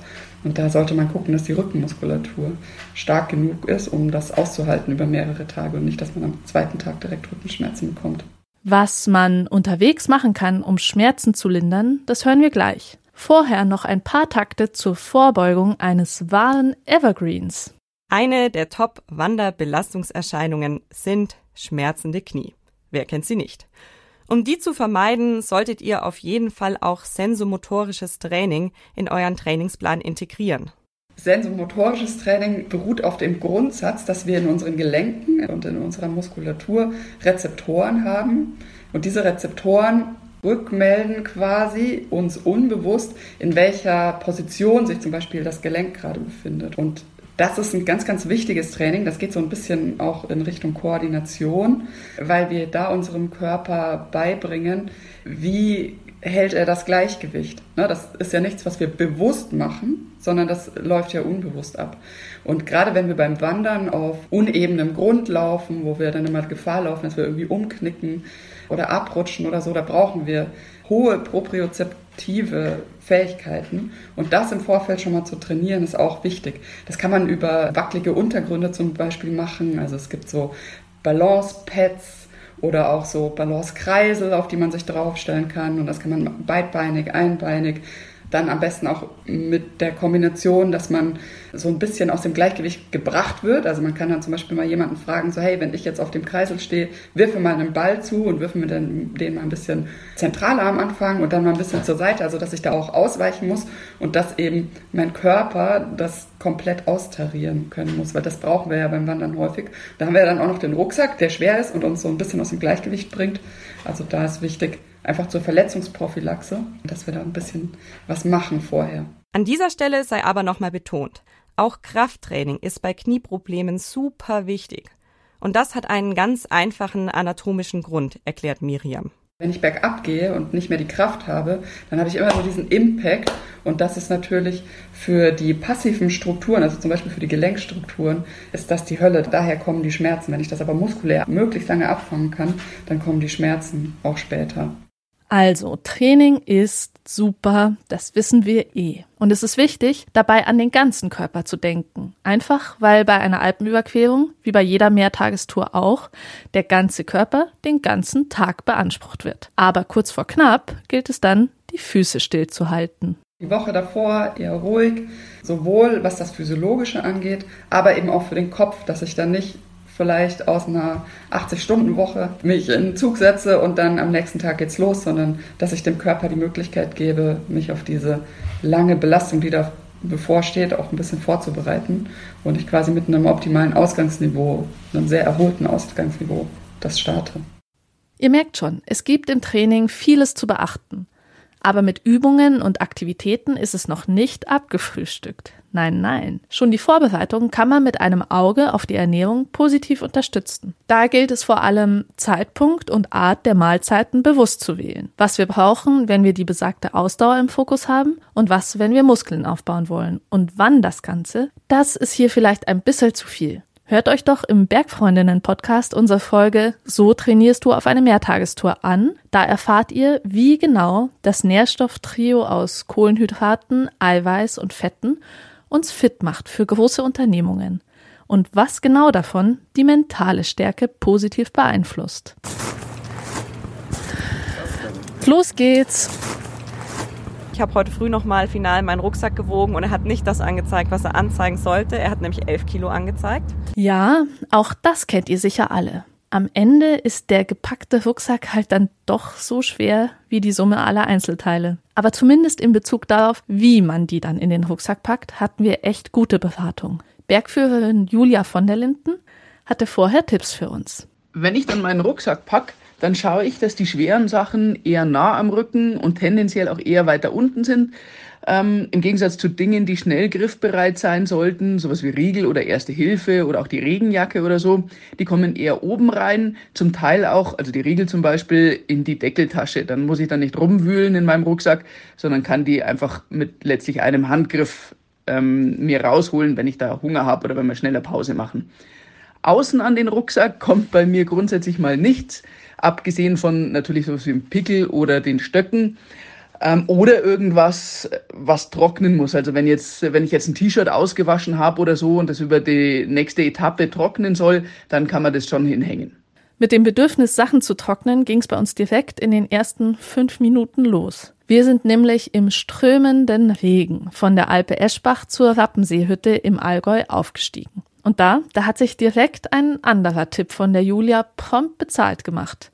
Und da sollte man gucken, dass die Rückenmuskulatur stark genug ist, um das auszuhalten über mehrere Tage und nicht, dass man am zweiten Tag direkt Rückenschmerzen bekommt. Was man unterwegs machen kann, um Schmerzen zu lindern, das hören wir gleich. Vorher noch ein paar Takte zur Vorbeugung eines wahren Evergreens. Eine der Top-Wanderbelastungserscheinungen sind schmerzende Knie. Wer kennt sie nicht? Um die zu vermeiden, solltet ihr auf jeden Fall auch sensomotorisches Training in euren Trainingsplan integrieren. Sensomotorisches Training beruht auf dem Grundsatz, dass wir in unseren Gelenken und in unserer Muskulatur Rezeptoren haben. Und diese Rezeptoren rückmelden quasi uns unbewusst, in welcher Position sich zum Beispiel das Gelenk gerade befindet. Und das ist ein ganz, ganz wichtiges Training. Das geht so ein bisschen auch in Richtung Koordination, weil wir da unserem Körper beibringen, wie hält er das Gleichgewicht. Ne, das ist ja nichts, was wir bewusst machen, sondern das läuft ja unbewusst ab. Und gerade wenn wir beim Wandern auf unebenem Grund laufen, wo wir dann immer Gefahr laufen, dass wir irgendwie umknicken oder abrutschen oder so, da brauchen wir hohe propriozeptive Fähigkeiten. Und das im Vorfeld schon mal zu trainieren, ist auch wichtig. Das kann man über wackelige Untergründe zum Beispiel machen. Also es gibt so Balance-Pads oder auch so Balance-Kreisel, auf die man sich draufstellen kann. Und das kann man beidbeinig, einbeinig dann am besten auch mit der Kombination, dass man so ein bisschen aus dem Gleichgewicht gebracht wird. Also man kann dann zum Beispiel mal jemanden fragen, so hey, wenn ich jetzt auf dem Kreisel stehe, wirfe mal einen Ball zu und wirfe mir dann den mal ein bisschen zentraler am Anfang und dann mal ein bisschen zur Seite, also dass ich da auch ausweichen muss und dass eben mein Körper das komplett austarieren können muss, weil das brauchen wir ja beim Wandern häufig. Da haben wir dann auch noch den Rucksack, der schwer ist und uns so ein bisschen aus dem Gleichgewicht bringt. Also da ist wichtig, einfach zur Verletzungsprophylaxe, dass wir da ein bisschen was machen vorher. An dieser Stelle sei aber nochmal betont, auch Krafttraining ist bei Knieproblemen super wichtig. Und das hat einen ganz einfachen anatomischen Grund, erklärt Miriam. Wenn ich bergab gehe und nicht mehr die Kraft habe, dann habe ich immer so diesen Impact. Und das ist natürlich für die passiven Strukturen, also zum Beispiel für die Gelenkstrukturen, ist das die Hölle. Daher kommen die Schmerzen. Wenn ich das aber muskulär möglichst lange abfangen kann, dann kommen die Schmerzen auch später. Also, Training ist super, das wissen wir eh. Und es ist wichtig, dabei an den ganzen Körper zu denken. Einfach, weil bei einer Alpenüberquerung, wie bei jeder Mehrtagestour auch, der ganze Körper den ganzen Tag beansprucht wird. Aber kurz vor knapp gilt es dann, die Füße stillzuhalten. Die Woche davor eher ruhig, sowohl was das Physiologische angeht, aber eben auch für den Kopf, dass ich dann nicht vielleicht aus einer 80-Stunden-Woche mich in den Zug setze und dann am nächsten Tag geht's los, sondern dass ich dem Körper die Möglichkeit gebe, mich auf diese lange Belastung, die da bevorsteht, auch ein bisschen vorzubereiten und ich quasi mit einem optimalen Ausgangsniveau, einem sehr erholten Ausgangsniveau, das starte. Ihr merkt schon, es gibt im Training vieles zu beachten. Aber mit Übungen und Aktivitäten ist es noch nicht abgefrühstückt. Nein, nein. Schon die Vorbereitung kann man mit einem Auge auf die Ernährung positiv unterstützen. Da gilt es vor allem, Zeitpunkt und Art der Mahlzeiten bewusst zu wählen. Was wir brauchen, wenn wir die besagte Ausdauer im Fokus haben und was, wenn wir Muskeln aufbauen wollen. Und wann das Ganze, das ist hier vielleicht ein bisschen zu viel. Hört euch doch im Bergfreundinnen-Podcast unsere Folge So trainierst du auf eine Mehrtagestour an. Da erfahrt ihr, wie genau das Nährstofftrio aus Kohlenhydraten, Eiweiß und Fetten uns fit macht für große Unternehmungen und was genau davon die mentale Stärke positiv beeinflusst. Los geht's! Ich habe heute früh nochmal final meinen Rucksack gewogen und er hat nicht das angezeigt, was er anzeigen sollte. Er hat nämlich 11 Kilo angezeigt. Ja, auch das kennt ihr sicher alle. Am Ende ist der gepackte Rucksack halt dann doch so schwer wie die Summe aller Einzelteile. Aber zumindest in Bezug darauf, wie man die dann in den Rucksack packt, hatten wir echt gute Beratung. Bergführerin Julia von der Linden hatte vorher Tipps für uns. Wenn ich dann meinen Rucksack packe, dann schaue ich, dass die schweren Sachen eher nah am Rücken und tendenziell auch eher weiter unten sind. Ähm, Im Gegensatz zu Dingen, die schnell griffbereit sein sollten, sowas wie Riegel oder Erste Hilfe oder auch die Regenjacke oder so, die kommen eher oben rein, zum Teil auch, also die Riegel zum Beispiel, in die Deckeltasche. Dann muss ich dann nicht rumwühlen in meinem Rucksack, sondern kann die einfach mit letztlich einem Handgriff ähm, mir rausholen, wenn ich da Hunger habe oder wenn wir schneller Pause machen. Außen an den Rucksack kommt bei mir grundsätzlich mal nichts, abgesehen von natürlich sowas wie dem Pickel oder den Stöcken ähm, oder irgendwas, was trocknen muss. Also wenn jetzt, wenn ich jetzt ein T-Shirt ausgewaschen habe oder so und das über die nächste Etappe trocknen soll, dann kann man das schon hinhängen. Mit dem Bedürfnis, Sachen zu trocknen, ging es bei uns direkt in den ersten fünf Minuten los. Wir sind nämlich im strömenden Regen von der Alpe Eschbach zur Rappenseehütte im Allgäu aufgestiegen. Und da, da hat sich direkt ein anderer Tipp von der Julia prompt bezahlt gemacht,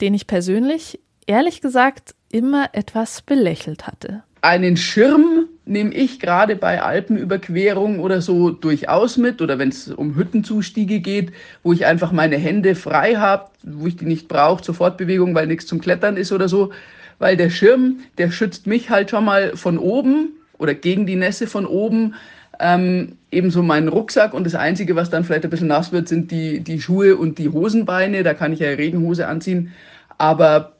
den ich persönlich, ehrlich gesagt, immer etwas belächelt hatte. Einen Schirm nehme ich gerade bei Alpenüberquerungen oder so durchaus mit oder wenn es um Hüttenzustiege geht, wo ich einfach meine Hände frei habe, wo ich die nicht brauche zur Fortbewegung, weil nichts zum Klettern ist oder so, weil der Schirm, der schützt mich halt schon mal von oben oder gegen die Nässe von oben. Ähm, ebenso meinen Rucksack und das Einzige, was dann vielleicht ein bisschen nass wird, sind die, die Schuhe und die Hosenbeine. Da kann ich ja Regenhose anziehen. Aber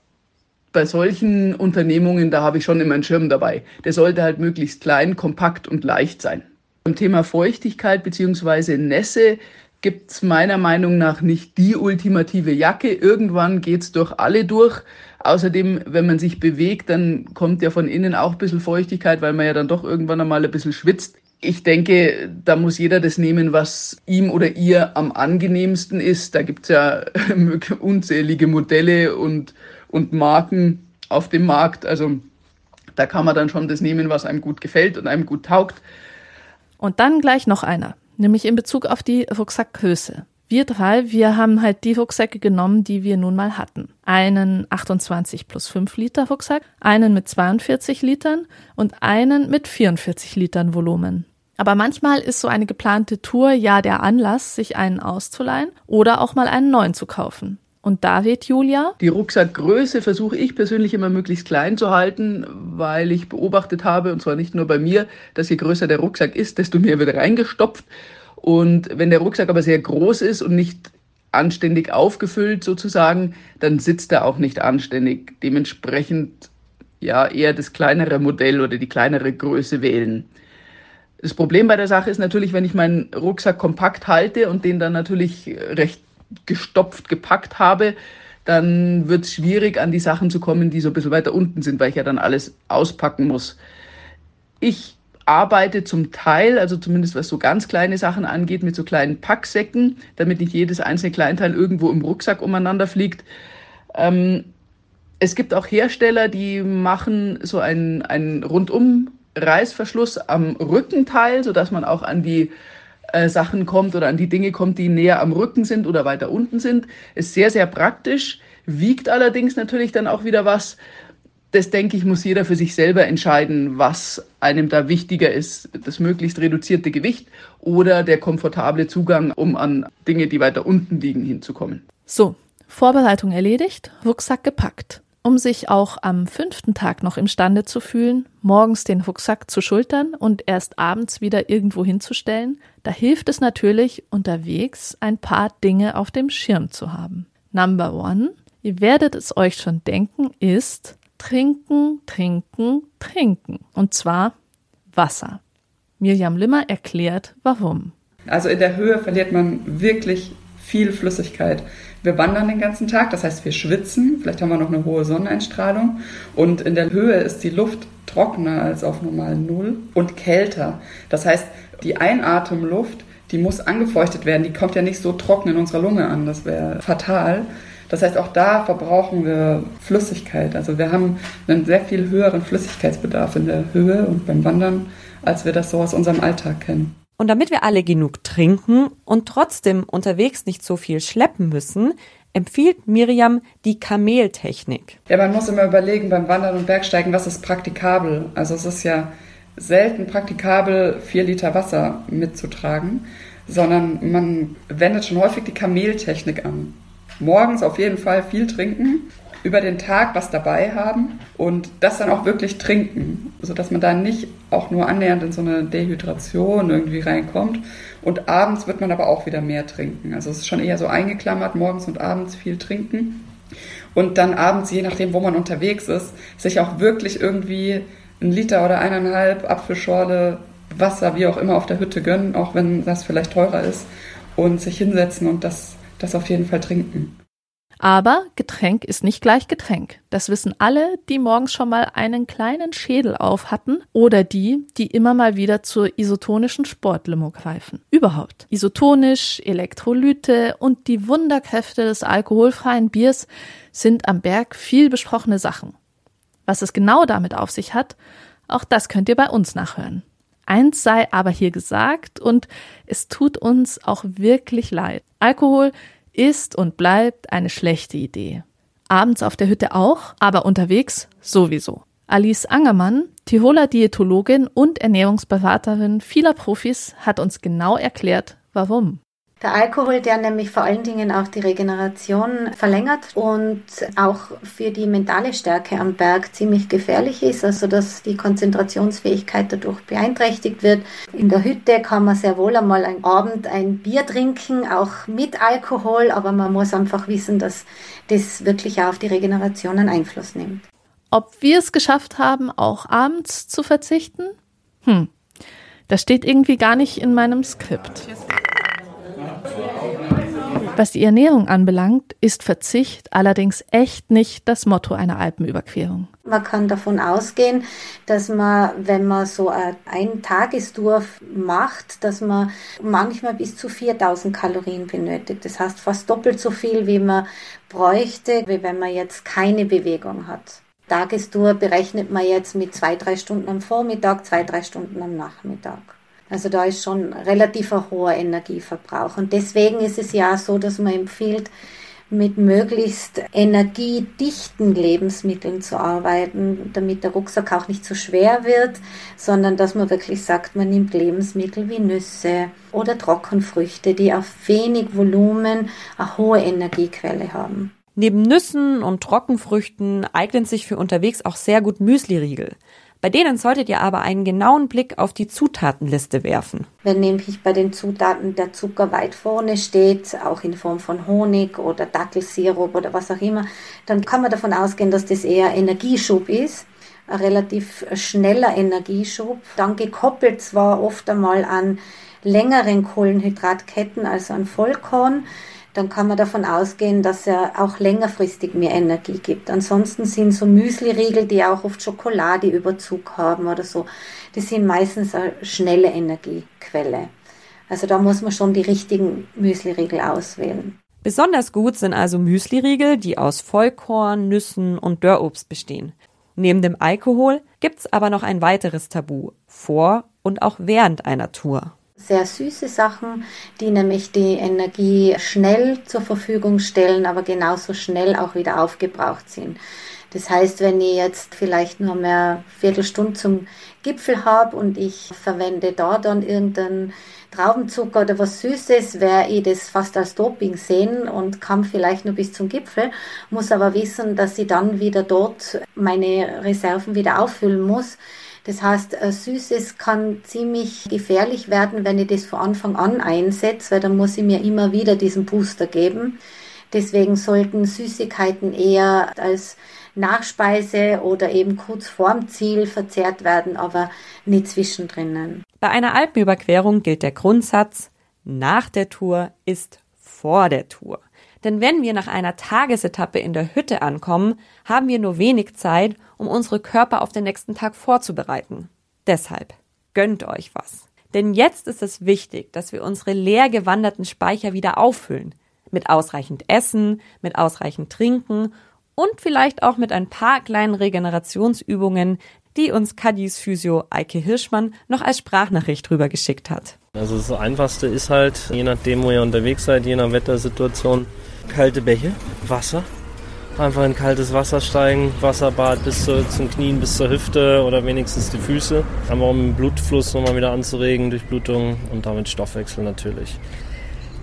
bei solchen Unternehmungen, da habe ich schon immer einen Schirm dabei. Der sollte halt möglichst klein, kompakt und leicht sein. Beim Thema Feuchtigkeit bzw. Nässe gibt es meiner Meinung nach nicht die ultimative Jacke. Irgendwann geht es durch alle durch. Außerdem, wenn man sich bewegt, dann kommt ja von innen auch ein bisschen Feuchtigkeit, weil man ja dann doch irgendwann einmal ein bisschen schwitzt. Ich denke, da muss jeder das nehmen, was ihm oder ihr am angenehmsten ist. Da gibt es ja (laughs) unzählige Modelle und und Marken auf dem Markt. Also da kann man dann schon das nehmen, was einem gut gefällt und einem gut taugt. Und dann gleich noch einer, nämlich in Bezug auf die Rucksackgröße. Wir drei, wir haben halt die Rucksäcke genommen, die wir nun mal hatten. Einen 28 plus 5 Liter Rucksack, einen mit 42 Litern und einen mit 44 Litern Volumen. Aber manchmal ist so eine geplante Tour ja der Anlass, sich einen auszuleihen oder auch mal einen neuen zu kaufen. Und David, Julia? Die Rucksackgröße versuche ich persönlich immer möglichst klein zu halten, weil ich beobachtet habe, und zwar nicht nur bei mir, dass je größer der Rucksack ist, desto mehr wird reingestopft. Und wenn der Rucksack aber sehr groß ist und nicht anständig aufgefüllt sozusagen, dann sitzt er auch nicht anständig. Dementsprechend ja eher das kleinere Modell oder die kleinere Größe wählen. Das Problem bei der Sache ist natürlich, wenn ich meinen Rucksack kompakt halte und den dann natürlich recht gestopft, gepackt habe, dann wird es schwierig, an die Sachen zu kommen, die so ein bisschen weiter unten sind, weil ich ja dann alles auspacken muss. Ich arbeite zum Teil, also zumindest was so ganz kleine Sachen angeht, mit so kleinen Packsäcken, damit nicht jedes einzelne Kleinteil irgendwo im Rucksack umeinander fliegt. Ähm, es gibt auch Hersteller, die machen so einen, einen rundum Reißverschluss am Rückenteil, sodass man auch an die äh, Sachen kommt oder an die Dinge kommt, die näher am Rücken sind oder weiter unten sind. Ist sehr, sehr praktisch, wiegt allerdings natürlich dann auch wieder was. Das denke ich, muss jeder für sich selber entscheiden, was einem da wichtiger ist. Das möglichst reduzierte Gewicht oder der komfortable Zugang, um an Dinge, die weiter unten liegen, hinzukommen. So, Vorbereitung erledigt, Rucksack gepackt um sich auch am fünften Tag noch imstande zu fühlen, morgens den Rucksack zu schultern und erst abends wieder irgendwo hinzustellen, da hilft es natürlich, unterwegs ein paar Dinge auf dem Schirm zu haben. Number one, ihr werdet es euch schon denken, ist trinken, trinken, trinken. Und zwar Wasser. Mirjam Limmer erklärt, warum. Also in der Höhe verliert man wirklich viel Flüssigkeit. Wir wandern den ganzen Tag, das heißt, wir schwitzen, vielleicht haben wir noch eine hohe Sonneneinstrahlung und in der Höhe ist die Luft trockener als auf normal Null und kälter. Das heißt, die Einatemluft, die muss angefeuchtet werden, die kommt ja nicht so trocken in unserer Lunge an, das wäre fatal. Das heißt, auch da verbrauchen wir Flüssigkeit. Also wir haben einen sehr viel höheren Flüssigkeitsbedarf in der Höhe und beim Wandern, als wir das so aus unserem Alltag kennen. Und damit wir alle genug trinken und trotzdem unterwegs nicht so viel schleppen müssen, empfiehlt Miriam die Kameltechnik. Ja, man muss immer überlegen beim Wandern und Bergsteigen, was ist praktikabel. Also es ist ja selten praktikabel, vier Liter Wasser mitzutragen, sondern man wendet schon häufig die Kameltechnik an. Morgens auf jeden Fall viel trinken, über den Tag was dabei haben und das dann auch wirklich trinken, sodass man da nicht auch nur annähernd in so eine Dehydration irgendwie reinkommt. Und abends wird man aber auch wieder mehr trinken. Also es ist schon eher so eingeklammert, morgens und abends viel trinken. Und dann abends, je nachdem, wo man unterwegs ist, sich auch wirklich irgendwie ein Liter oder eineinhalb Apfelschorle Wasser, wie auch immer, auf der Hütte gönnen, auch wenn das vielleicht teurer ist, und sich hinsetzen und das, das auf jeden Fall trinken. Aber Getränk ist nicht gleich Getränk. Das wissen alle, die morgens schon mal einen kleinen Schädel auf hatten oder die, die immer mal wieder zur isotonischen Sportlimo greifen. Überhaupt. Isotonisch, Elektrolyte und die Wunderkräfte des alkoholfreien Biers sind am Berg viel besprochene Sachen. Was es genau damit auf sich hat, auch das könnt ihr bei uns nachhören. Eins sei aber hier gesagt und es tut uns auch wirklich leid. Alkohol ist und bleibt eine schlechte Idee. Abends auf der Hütte auch, aber unterwegs sowieso. Alice Angermann, Tiroler Diätologin und Ernährungsberaterin vieler Profis, hat uns genau erklärt, warum. Der Alkohol, der nämlich vor allen Dingen auch die Regeneration verlängert und auch für die mentale Stärke am Berg ziemlich gefährlich ist, also dass die Konzentrationsfähigkeit dadurch beeinträchtigt wird. In der Hütte kann man sehr wohl einmal am Abend ein Bier trinken, auch mit Alkohol, aber man muss einfach wissen, dass das wirklich auch auf die Regeneration einen Einfluss nimmt. Ob wir es geschafft haben, auch abends zu verzichten? Hm, das steht irgendwie gar nicht in meinem Skript. Was die Ernährung anbelangt, ist Verzicht allerdings echt nicht das Motto einer Alpenüberquerung. Man kann davon ausgehen, dass man, wenn man so ein Tagestour macht, dass man manchmal bis zu 4000 Kalorien benötigt. Das heißt fast doppelt so viel, wie man bräuchte, wie wenn man jetzt keine Bewegung hat. Tagestour berechnet man jetzt mit zwei, drei Stunden am Vormittag, zwei, drei Stunden am Nachmittag. Also da ist schon relativ ein hoher Energieverbrauch. Und deswegen ist es ja so, dass man empfiehlt, mit möglichst energiedichten Lebensmitteln zu arbeiten, damit der Rucksack auch nicht zu schwer wird, sondern dass man wirklich sagt, man nimmt Lebensmittel wie Nüsse oder Trockenfrüchte, die auf wenig Volumen eine hohe Energiequelle haben. Neben Nüssen und Trockenfrüchten eignen sich für unterwegs auch sehr gut Müsliriegel. Bei denen solltet ihr aber einen genauen Blick auf die Zutatenliste werfen. Wenn nämlich bei den Zutaten der Zucker weit vorne steht, auch in Form von Honig oder Dattelsirup oder was auch immer, dann kann man davon ausgehen, dass das eher Energieschub ist ein relativ schneller Energieschub, dann gekoppelt zwar oft einmal an längeren Kohlenhydratketten, also an Vollkorn, dann kann man davon ausgehen, dass er auch längerfristig mehr Energie gibt. Ansonsten sind so Müsli-Riegel, die auch oft Schokoladeüberzug haben oder so, die sind meistens eine schnelle Energiequelle. Also da muss man schon die richtigen Müsli-Riegel auswählen. Besonders gut sind also Müsli-Riegel, die aus Vollkorn, Nüssen und Dörrobst bestehen. Neben dem Alkohol gibt's aber noch ein weiteres Tabu vor und auch während einer Tour sehr süße Sachen, die nämlich die Energie schnell zur Verfügung stellen, aber genauso schnell auch wieder aufgebraucht sind. Das heißt, wenn ich jetzt vielleicht nur mehr Viertelstunde zum Gipfel habe und ich verwende da dann irgendeinen Traubenzucker oder was Süßes, werde ich das fast als Doping sehen und kann vielleicht nur bis zum Gipfel, muss aber wissen, dass ich dann wieder dort meine Reserven wieder auffüllen muss das heißt, Süßes kann ziemlich gefährlich werden, wenn ich das von Anfang an einsetze, weil dann muss ich mir immer wieder diesen Booster geben. Deswegen sollten Süßigkeiten eher als Nachspeise oder eben kurz vorm Ziel verzehrt werden, aber nicht zwischendrin. Bei einer Alpenüberquerung gilt der Grundsatz, nach der Tour ist vor der Tour. Denn wenn wir nach einer Tagesetappe in der Hütte ankommen, haben wir nur wenig Zeit, um unsere Körper auf den nächsten Tag vorzubereiten. Deshalb gönnt euch was. Denn jetzt ist es wichtig, dass wir unsere leer gewanderten Speicher wieder auffüllen. Mit ausreichend Essen, mit ausreichend Trinken und vielleicht auch mit ein paar kleinen Regenerationsübungen, die uns Kadis Physio Eike Hirschmann noch als Sprachnachricht rübergeschickt hat. Also das Einfachste ist halt, je nachdem, wo ihr unterwegs seid, je nach Wettersituation, kalte Bäche, Wasser einfach in kaltes Wasser steigen, Wasserbad bis zu, zum Knien, bis zur Hüfte oder wenigstens die Füße. Einfach um den Blutfluss nochmal wieder anzuregen, Durchblutung und damit Stoffwechsel natürlich.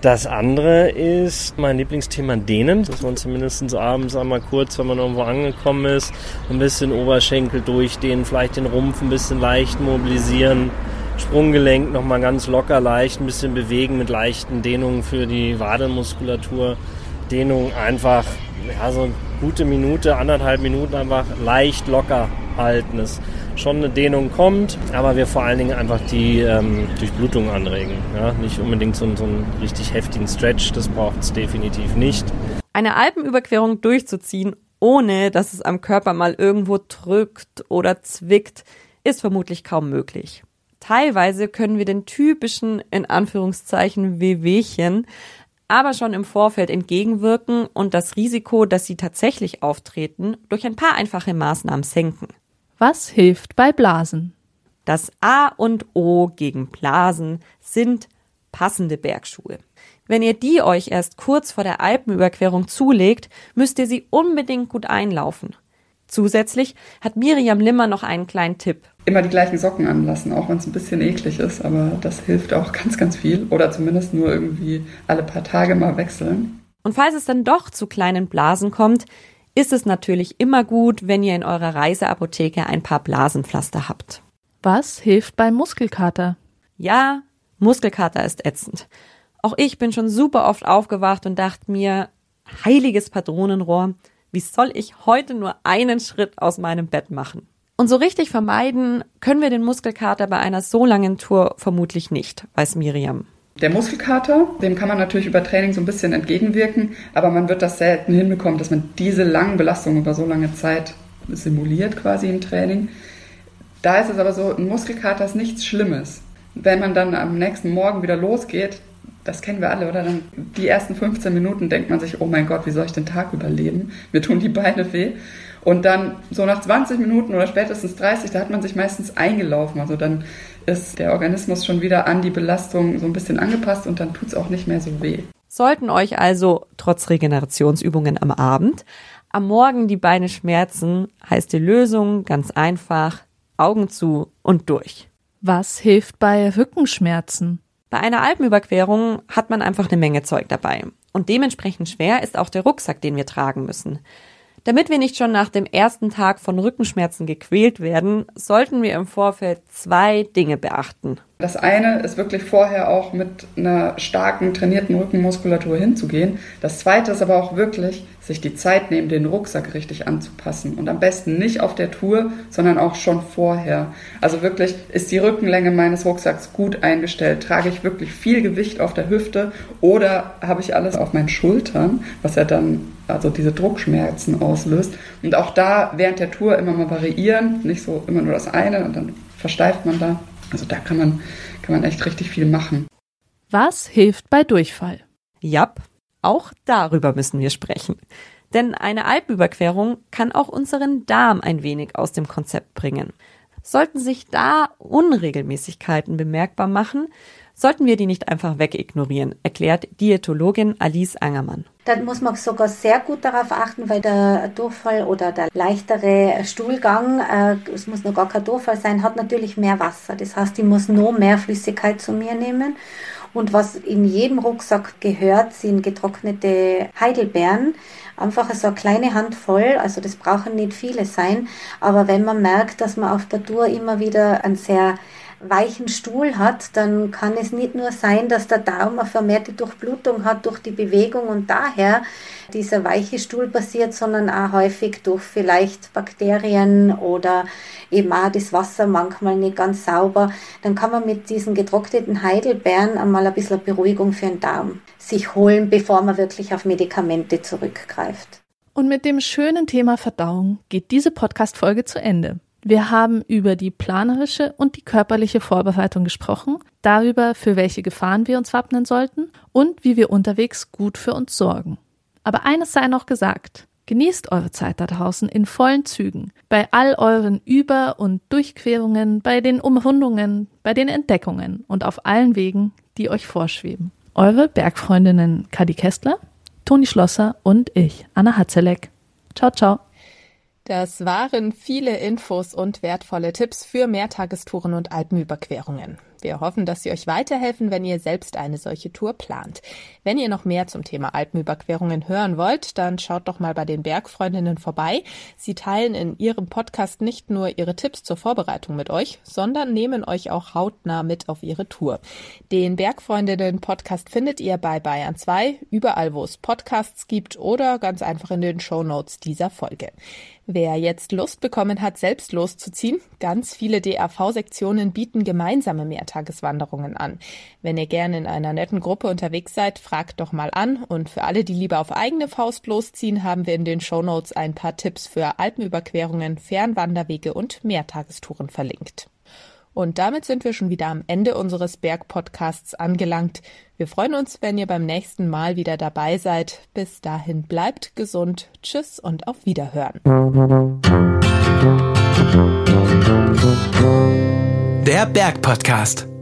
Das andere ist mein Lieblingsthema Dehnen, dass man zumindest abends einmal kurz, wenn man irgendwo angekommen ist, ein bisschen Oberschenkel durchdehnen, vielleicht den Rumpf ein bisschen leicht mobilisieren, Sprunggelenk nochmal ganz locker leicht, ein bisschen bewegen mit leichten Dehnungen für die Wadenmuskulatur. Dehnung einfach, ja, so eine gute Minute, anderthalb Minuten einfach leicht locker halten. Es schon eine Dehnung kommt, aber wir vor allen Dingen einfach die ähm, Durchblutung anregen. Ja? Nicht unbedingt so, so einen richtig heftigen Stretch, das braucht es definitiv nicht. Eine Alpenüberquerung durchzuziehen, ohne dass es am Körper mal irgendwo drückt oder zwickt, ist vermutlich kaum möglich. Teilweise können wir den typischen, in Anführungszeichen, Wehwehchen aber schon im Vorfeld entgegenwirken und das Risiko, dass sie tatsächlich auftreten, durch ein paar einfache Maßnahmen senken. Was hilft bei Blasen? Das A und O gegen Blasen sind passende Bergschuhe. Wenn ihr die euch erst kurz vor der Alpenüberquerung zulegt, müsst ihr sie unbedingt gut einlaufen. Zusätzlich hat Miriam Limmer noch einen kleinen Tipp. Immer die gleichen Socken anlassen, auch wenn es ein bisschen eklig ist, aber das hilft auch (laughs) ganz, ganz viel. Oder zumindest nur irgendwie alle paar Tage mal wechseln. Und falls es dann doch zu kleinen Blasen kommt, ist es natürlich immer gut, wenn ihr in eurer Reiseapotheke ein paar Blasenpflaster habt. Was hilft beim Muskelkater? Ja, Muskelkater ist ätzend. Auch ich bin schon super oft aufgewacht und dachte mir, heiliges Patronenrohr, wie soll ich heute nur einen Schritt aus meinem Bett machen? Und so richtig vermeiden können wir den Muskelkater bei einer so langen Tour vermutlich nicht, weiß Miriam. Der Muskelkater, dem kann man natürlich über Training so ein bisschen entgegenwirken, aber man wird das selten hinbekommen, dass man diese langen Belastungen über so lange Zeit simuliert quasi im Training. Da ist es aber so, ein Muskelkater ist nichts Schlimmes. Wenn man dann am nächsten Morgen wieder losgeht, das kennen wir alle, oder? Dann die ersten 15 Minuten denkt man sich, oh mein Gott, wie soll ich den Tag überleben? Mir tun die Beine weh. Und dann so nach 20 Minuten oder spätestens 30, da hat man sich meistens eingelaufen. Also dann ist der Organismus schon wieder an die Belastung so ein bisschen angepasst und dann tut es auch nicht mehr so weh. Sollten euch also trotz Regenerationsübungen am Abend am Morgen die Beine schmerzen, heißt die Lösung ganz einfach Augen zu und durch. Was hilft bei Rückenschmerzen? Bei einer Alpenüberquerung hat man einfach eine Menge Zeug dabei. Und dementsprechend schwer ist auch der Rucksack, den wir tragen müssen. Damit wir nicht schon nach dem ersten Tag von Rückenschmerzen gequält werden, sollten wir im Vorfeld zwei Dinge beachten. Das eine ist wirklich vorher auch mit einer starken trainierten Rückenmuskulatur hinzugehen. Das zweite ist aber auch wirklich, sich die Zeit nehmen, den Rucksack richtig anzupassen. Und am besten nicht auf der Tour, sondern auch schon vorher. Also wirklich, ist die Rückenlänge meines Rucksacks gut eingestellt? Trage ich wirklich viel Gewicht auf der Hüfte oder habe ich alles auf meinen Schultern, was ja dann also diese Druckschmerzen auslöst. Und auch da während der Tour immer mal variieren, nicht so immer nur das eine und dann versteift man da. Also da kann man, kann man echt richtig viel machen. Was hilft bei Durchfall? Jap, auch darüber müssen wir sprechen. Denn eine Alpüberquerung kann auch unseren Darm ein wenig aus dem Konzept bringen. Sollten sich da Unregelmäßigkeiten bemerkbar machen, sollten wir die nicht einfach wegignorieren, erklärt Diätologin Alice Angermann. Da muss man sogar sehr gut darauf achten, weil der Durchfall oder der leichtere Stuhlgang, äh, es muss noch gar kein Durchfall sein, hat natürlich mehr Wasser. Das heißt, ich muss noch mehr Flüssigkeit zu mir nehmen. Und was in jedem Rucksack gehört, sind getrocknete Heidelbeeren. Einfach so eine kleine Handvoll, also das brauchen nicht viele sein. Aber wenn man merkt, dass man auf der Tour immer wieder ein sehr weichen Stuhl hat, dann kann es nicht nur sein, dass der Darm eine vermehrte Durchblutung hat durch die Bewegung und daher dieser weiche Stuhl passiert, sondern auch häufig durch vielleicht Bakterien oder eben auch das Wasser manchmal nicht ganz sauber. Dann kann man mit diesen getrockneten Heidelbeeren einmal ein bisschen Beruhigung für den Darm sich holen, bevor man wirklich auf Medikamente zurückgreift. Und mit dem schönen Thema Verdauung geht diese Podcast-Folge zu Ende. Wir haben über die planerische und die körperliche Vorbereitung gesprochen, darüber, für welche Gefahren wir uns wappnen sollten und wie wir unterwegs gut für uns sorgen. Aber eines sei noch gesagt. Genießt eure Zeit da draußen in vollen Zügen, bei all euren Über- und Durchquerungen, bei den Umrundungen, bei den Entdeckungen und auf allen Wegen, die euch vorschweben. Eure Bergfreundinnen Kadi Kestler, Toni Schlosser und ich, Anna Hatzeleck. Ciao, ciao. Das waren viele Infos und wertvolle Tipps für Mehrtagestouren und Alpenüberquerungen. Wir hoffen, dass sie euch weiterhelfen, wenn ihr selbst eine solche Tour plant. Wenn ihr noch mehr zum Thema Alpenüberquerungen hören wollt, dann schaut doch mal bei den Bergfreundinnen vorbei. Sie teilen in ihrem Podcast nicht nur ihre Tipps zur Vorbereitung mit euch, sondern nehmen euch auch hautnah mit auf ihre Tour. Den Bergfreundinnen Podcast findet ihr bei Bayern 2, überall wo es Podcasts gibt oder ganz einfach in den Show Notes dieser Folge. Wer jetzt Lust bekommen hat, selbst loszuziehen, ganz viele DAV-Sektionen bieten gemeinsame Mehrtageswanderungen an. Wenn ihr gerne in einer netten Gruppe unterwegs seid, fragt doch mal an. Und für alle, die lieber auf eigene Faust losziehen, haben wir in den Shownotes ein paar Tipps für Alpenüberquerungen, Fernwanderwege und Mehrtagestouren verlinkt. Und damit sind wir schon wieder am Ende unseres Bergpodcasts angelangt. Wir freuen uns, wenn ihr beim nächsten Mal wieder dabei seid. Bis dahin bleibt gesund. Tschüss und auf Wiederhören. Der Bergpodcast.